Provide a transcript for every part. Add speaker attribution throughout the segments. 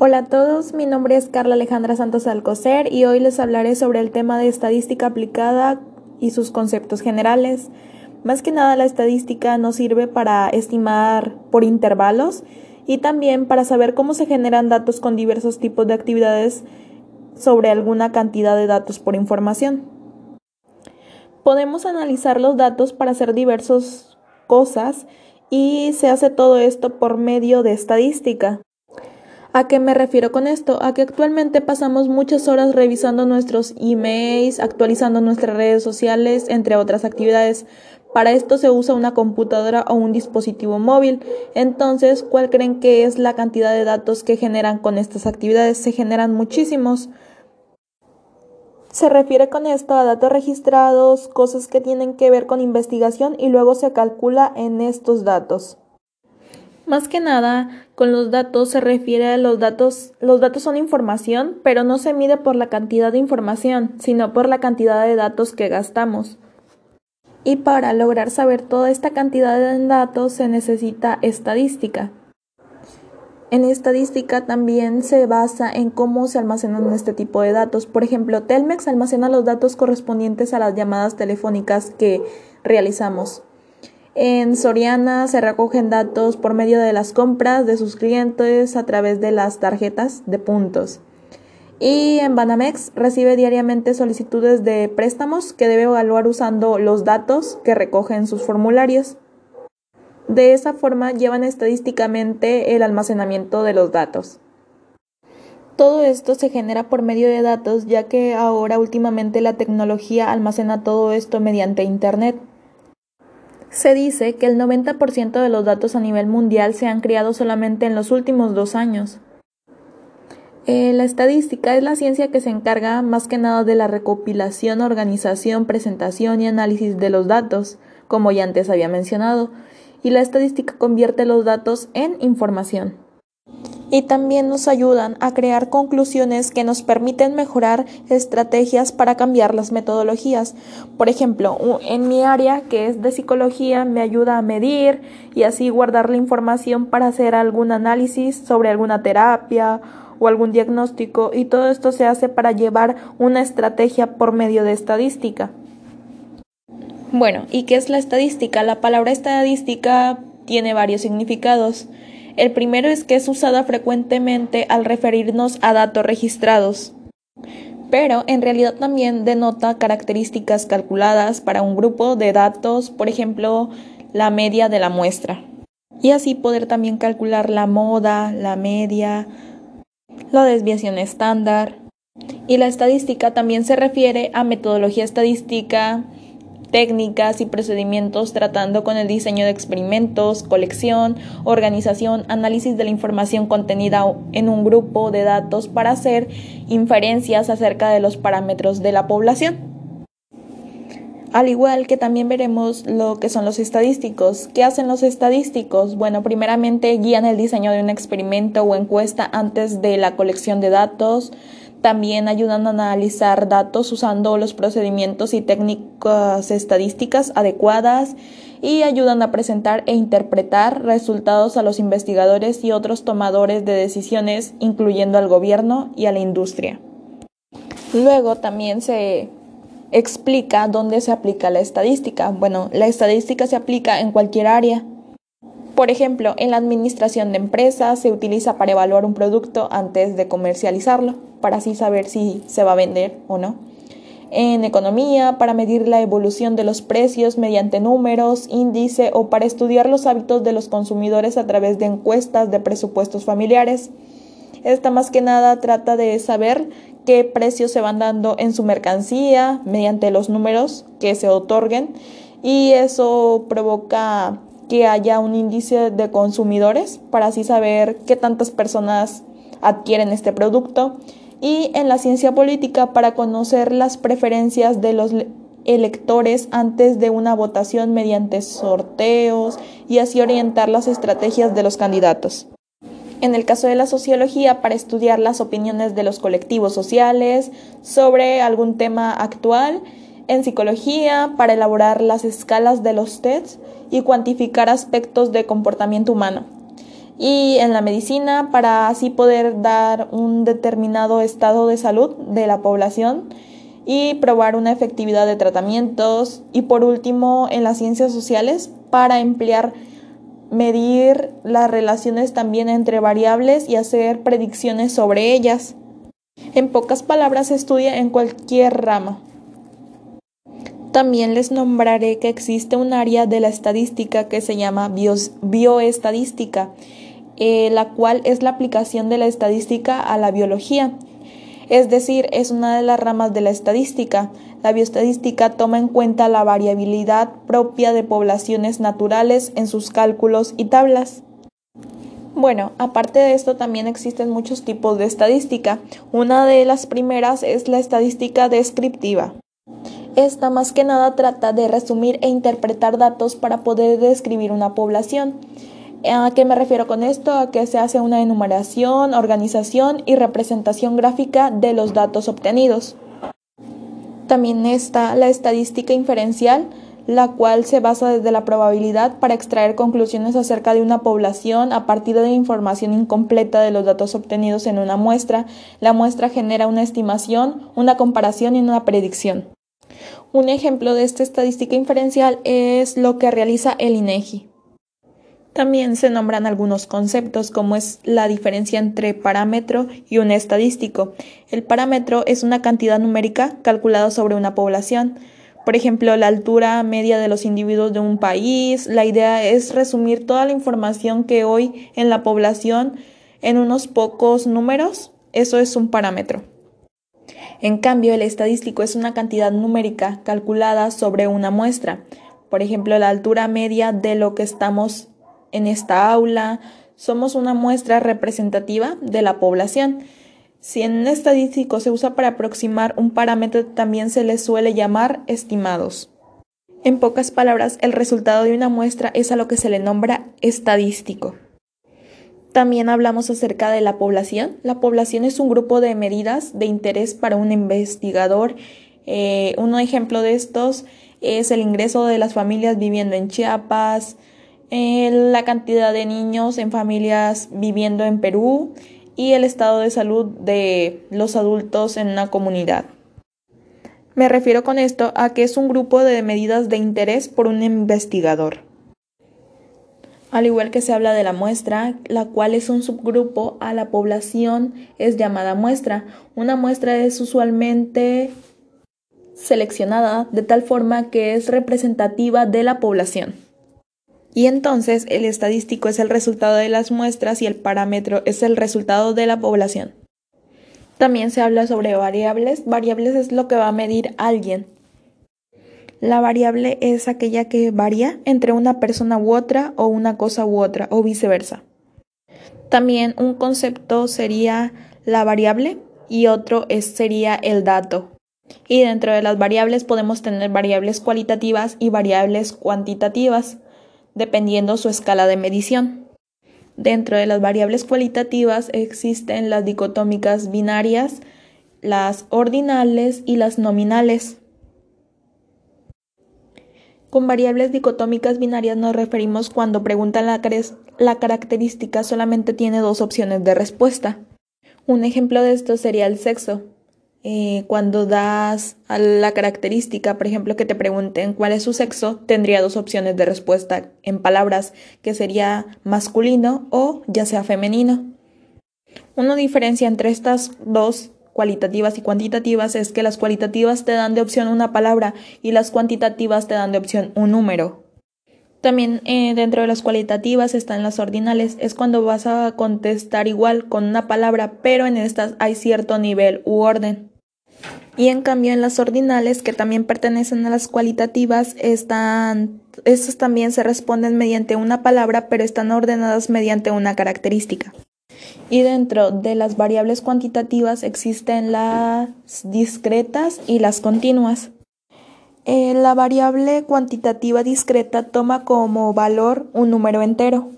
Speaker 1: Hola a todos, mi nombre es Carla Alejandra Santos Alcocer y hoy les hablaré sobre el tema de estadística aplicada y sus conceptos generales. Más que nada la estadística nos sirve para estimar por intervalos y también para saber cómo se generan datos con diversos tipos de actividades sobre alguna cantidad de datos por información. Podemos analizar los datos para hacer diversas cosas y se hace todo esto por medio de estadística. ¿A qué me refiero con esto? A que actualmente pasamos muchas horas revisando nuestros emails, actualizando nuestras redes sociales, entre otras actividades. Para esto se usa una computadora o un dispositivo móvil. Entonces, ¿cuál creen que es la cantidad de datos que generan con estas actividades? Se generan muchísimos. Se refiere con esto a datos registrados, cosas que tienen que ver con investigación y luego se calcula en estos datos. Más que nada, con los datos se refiere a los datos, los datos son información, pero no se mide por la cantidad de información, sino por la cantidad de datos que gastamos. Y para lograr saber toda esta cantidad de datos se necesita estadística. En estadística también se basa en cómo se almacenan este tipo de datos. Por ejemplo, Telmex almacena los datos correspondientes a las llamadas telefónicas que realizamos. En Soriana se recogen datos por medio de las compras de sus clientes a través de las tarjetas de puntos. Y en Banamex recibe diariamente solicitudes de préstamos que debe evaluar usando los datos que recoge en sus formularios. De esa forma llevan estadísticamente el almacenamiento de los datos. Todo esto se genera por medio de datos ya que ahora últimamente la tecnología almacena todo esto mediante Internet. Se dice que el 90% de los datos a nivel mundial se han creado solamente en los últimos dos años. Eh, la estadística es la ciencia que se encarga más que nada de la recopilación, organización, presentación y análisis de los datos, como ya antes había mencionado, y la estadística convierte los datos en información y también nos ayudan a crear conclusiones que nos permiten mejorar estrategias para cambiar las metodologías. Por ejemplo, en mi área que es de psicología me ayuda a medir y así guardar la información para hacer algún análisis sobre alguna terapia o algún diagnóstico y todo esto se hace para llevar una estrategia por medio de estadística. Bueno, ¿y qué es la estadística? La palabra estadística tiene varios significados. El primero es que es usada frecuentemente al referirnos a datos registrados, pero en realidad también denota características calculadas para un grupo de datos, por ejemplo, la media de la muestra. Y así poder también calcular la moda, la media, la desviación estándar. Y la estadística también se refiere a metodología estadística, técnicas y procedimientos tratando con el diseño de experimentos, colección, organización, análisis de la información contenida en un grupo de datos para hacer inferencias acerca de los parámetros de la población. Al igual que también veremos lo que son los estadísticos. ¿Qué hacen los estadísticos? Bueno, primeramente guían el diseño de un experimento o encuesta antes de la colección de datos, también ayudan a analizar datos usando los procedimientos y técnicas estadísticas adecuadas y ayudan a presentar e interpretar resultados a los investigadores y otros tomadores de decisiones, incluyendo al gobierno y a la industria. Luego también se explica dónde se aplica la estadística. Bueno, la estadística se aplica en cualquier área. Por ejemplo, en la administración de empresas se utiliza para evaluar un producto antes de comercializarlo para así saber si se va a vender o no. En economía, para medir la evolución de los precios mediante números, índice o para estudiar los hábitos de los consumidores a través de encuestas de presupuestos familiares. Esta más que nada trata de saber qué precios se van dando en su mercancía mediante los números que se otorguen y eso provoca que haya un índice de consumidores para así saber qué tantas personas adquieren este producto y en la ciencia política para conocer las preferencias de los electores antes de una votación mediante sorteos y así orientar las estrategias de los candidatos. En el caso de la sociología, para estudiar las opiniones de los colectivos sociales sobre algún tema actual. En psicología, para elaborar las escalas de los tests y cuantificar aspectos de comportamiento humano y en la medicina para así poder dar un determinado estado de salud de la población y probar una efectividad de tratamientos y por último en las ciencias sociales para emplear medir las relaciones también entre variables y hacer predicciones sobre ellas. En pocas palabras, se estudia en cualquier rama. También les nombraré que existe un área de la estadística que se llama bioestadística, eh, la cual es la aplicación de la estadística a la biología. Es decir, es una de las ramas de la estadística. La bioestadística toma en cuenta la variabilidad propia de poblaciones naturales en sus cálculos y tablas. Bueno, aparte de esto también existen muchos tipos de estadística. Una de las primeras es la estadística descriptiva. Esta más que nada trata de resumir e interpretar datos para poder describir una población. ¿A qué me refiero con esto? A que se hace una enumeración, organización y representación gráfica de los datos obtenidos. También está la estadística inferencial, la cual se basa desde la probabilidad para extraer conclusiones acerca de una población a partir de información incompleta de los datos obtenidos en una muestra. La muestra genera una estimación, una comparación y una predicción. Un ejemplo de esta estadística inferencial es lo que realiza el INEGI. También se nombran algunos conceptos como es la diferencia entre parámetro y un estadístico. El parámetro es una cantidad numérica calculada sobre una población. Por ejemplo, la altura media de los individuos de un país. La idea es resumir toda la información que hoy en la población en unos pocos números. Eso es un parámetro. En cambio, el estadístico es una cantidad numérica calculada sobre una muestra. Por ejemplo, la altura media de lo que estamos en esta aula, somos una muestra representativa de la población. Si en estadístico se usa para aproximar un parámetro, también se le suele llamar estimados. En pocas palabras, el resultado de una muestra es a lo que se le nombra estadístico. También hablamos acerca de la población. La población es un grupo de medidas de interés para un investigador. Eh, un ejemplo de estos es el ingreso de las familias viviendo en Chiapas, eh, la cantidad de niños en familias viviendo en Perú y el estado de salud de los adultos en una comunidad. Me refiero con esto a que es un grupo de medidas de interés por un investigador. Al igual que se habla de la muestra, la cual es un subgrupo a la población, es llamada muestra. Una muestra es usualmente seleccionada de tal forma que es representativa de la población. Y entonces el estadístico es el resultado de las muestras y el parámetro es el resultado de la población. También se habla sobre variables. Variables es lo que va a medir alguien. La variable es aquella que varía entre una persona u otra o una cosa u otra o viceversa. También un concepto sería la variable y otro es, sería el dato. Y dentro de las variables podemos tener variables cualitativas y variables cuantitativas dependiendo su escala de medición. Dentro de las variables cualitativas existen las dicotómicas binarias, las ordinales y las nominales. Con variables dicotómicas binarias nos referimos cuando preguntan la, la, característica solamente tiene dos opciones de respuesta. Un ejemplo de esto sería el sexo. Eh, cuando das a la característica, por ejemplo, que te pregunten cuál es su sexo, tendría dos opciones de respuesta en palabras, que sería masculino o ya sea femenino. Una diferencia entre estas dos cualitativas y cuantitativas es que las cualitativas te dan de opción una palabra y las cuantitativas te dan de opción un número. También eh, dentro de las cualitativas están las ordinales, es cuando vas a contestar igual con una palabra, pero en estas hay cierto nivel u orden. Y en cambio en las ordinales, que también pertenecen a las cualitativas, están, estas también se responden mediante una palabra, pero están ordenadas mediante una característica. Y dentro de las variables cuantitativas existen las discretas y las continuas. Eh, la variable cuantitativa discreta toma como valor un número entero.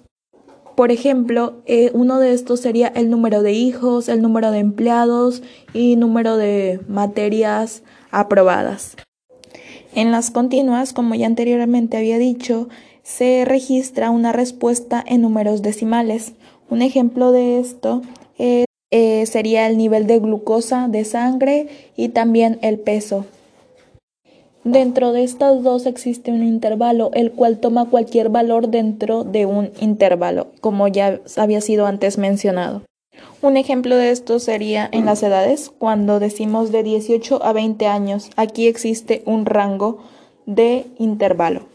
Speaker 1: Por ejemplo, eh, uno de estos sería el número de hijos, el número de empleados y número de materias aprobadas. En las continuas, como ya anteriormente había dicho, se registra una respuesta en números decimales. Un ejemplo de esto eh, sería el nivel de glucosa de sangre y también el peso. Dentro de estas dos existe un intervalo, el cual toma cualquier valor dentro de un intervalo, como ya había sido antes mencionado. Un ejemplo de esto sería en las edades, cuando decimos de 18 a 20 años, aquí existe un rango de intervalo.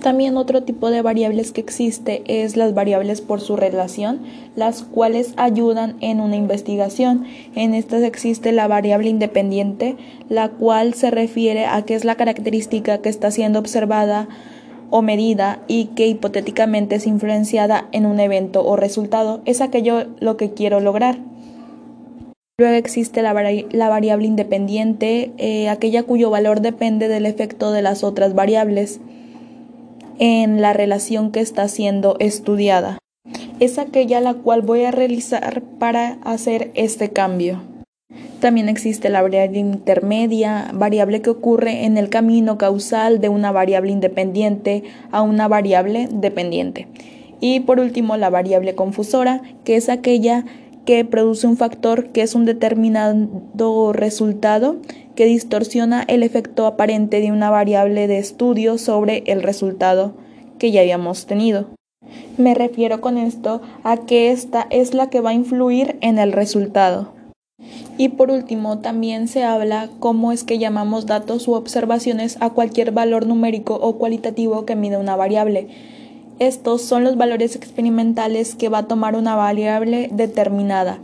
Speaker 1: También otro tipo de variables que existe es las variables por su relación, las cuales ayudan en una investigación. En estas existe la variable independiente, la cual se refiere a qué es la característica que está siendo observada o medida y que hipotéticamente es influenciada en un evento o resultado. Es aquello lo que quiero lograr. Luego existe la, variable independiente, eh, aquella cuyo valor depende del efecto de las otras variables en la relación que está siendo estudiada. Es aquella la cual voy a realizar para hacer este cambio. También existe la variable intermedia, variable que ocurre en el camino causal de una variable independiente a una variable dependiente. Y por último, la variable confusora, que es aquella que produce un factor que es un determinado resultado que distorsiona el efecto aparente de una variable de estudio sobre el resultado que ya habíamos tenido. Me refiero con esto a que esta es la que va a influir en el resultado. Y por último, también se habla cómo es que llamamos datos u observaciones a cualquier valor numérico o cualitativo que mide una variable. Estos son los valores experimentales que va a tomar una variable determinada.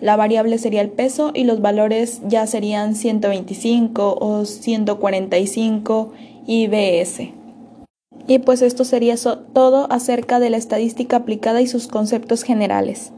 Speaker 1: La variable sería el peso y los valores ya serían 125 o 145 IBS. Y pues esto sería todo acerca de la estadística aplicada y sus conceptos generales.